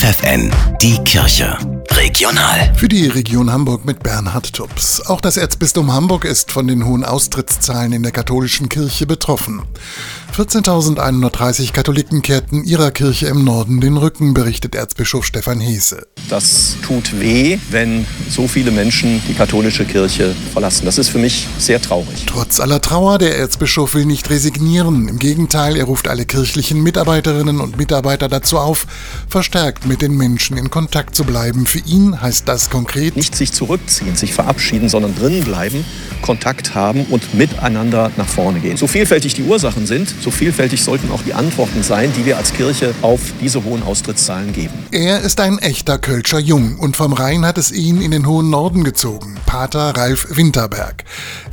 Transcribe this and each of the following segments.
FFN, die Kirche. Regional. Für die Region Hamburg mit Bernhard Tubbs. Auch das Erzbistum Hamburg ist von den hohen Austrittszahlen in der katholischen Kirche betroffen. 14.130 Katholiken kehrten ihrer Kirche im Norden den Rücken, berichtet Erzbischof Stefan Hese. Das tut weh, wenn so viele Menschen die katholische Kirche verlassen. Das ist für mich sehr traurig. Trotz aller Trauer, der Erzbischof will nicht resignieren. Im Gegenteil, er ruft alle kirchlichen Mitarbeiterinnen und Mitarbeiter dazu auf, verstärkt mit den Menschen in Kontakt zu bleiben. Für ihn heißt das konkret nicht sich zurückziehen, sich verabschieden, sondern drinnen bleiben, Kontakt haben und miteinander nach vorne gehen. So vielfältig die Ursachen sind, so vielfältig sollten auch die Antworten sein, die wir als Kirche auf diese hohen Austrittszahlen geben. Er ist ein echter Kölscher Jung und vom Rhein hat es ihn in den hohen Norden gezogen. Pater Ralf Winterberg.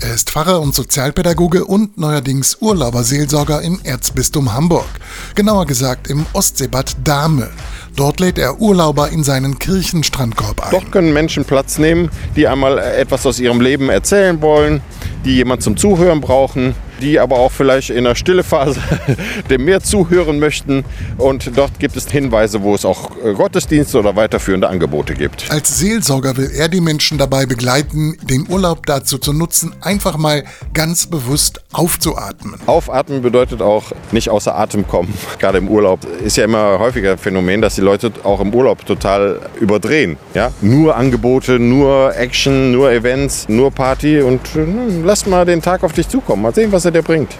Er ist Pfarrer und Sozialpädagoge und neuerdings Urlauberseelsorger im Erzbistum Hamburg. Genauer gesagt im Ostseebad Dahme. Dort lädt er Urlauber in seinen Kirchenstrandkorb ein. Dort können Menschen Platz nehmen, die einmal etwas aus ihrem Leben erzählen wollen, die jemand zum Zuhören brauchen, die aber auch vielleicht in der Stillephase dem mehr zuhören möchten. Und dort gibt es Hinweise, wo es auch äh, Gottesdienste oder weiterführende Angebote gibt. Als Seelsorger will er die Menschen dabei begleiten, den Urlaub dazu zu nutzen, einfach mal ganz bewusst aufzuatmen. Aufatmen bedeutet auch nicht außer Atem kommen. Gerade im Urlaub ist ja immer häufiger Phänomen, dass die Leute auch im Urlaub total überdrehen. Ja? Nur Angebote, nur Action, nur Events, nur Party und äh, lass mal den Tag auf dich zukommen. Mal sehen, was er dir bringt.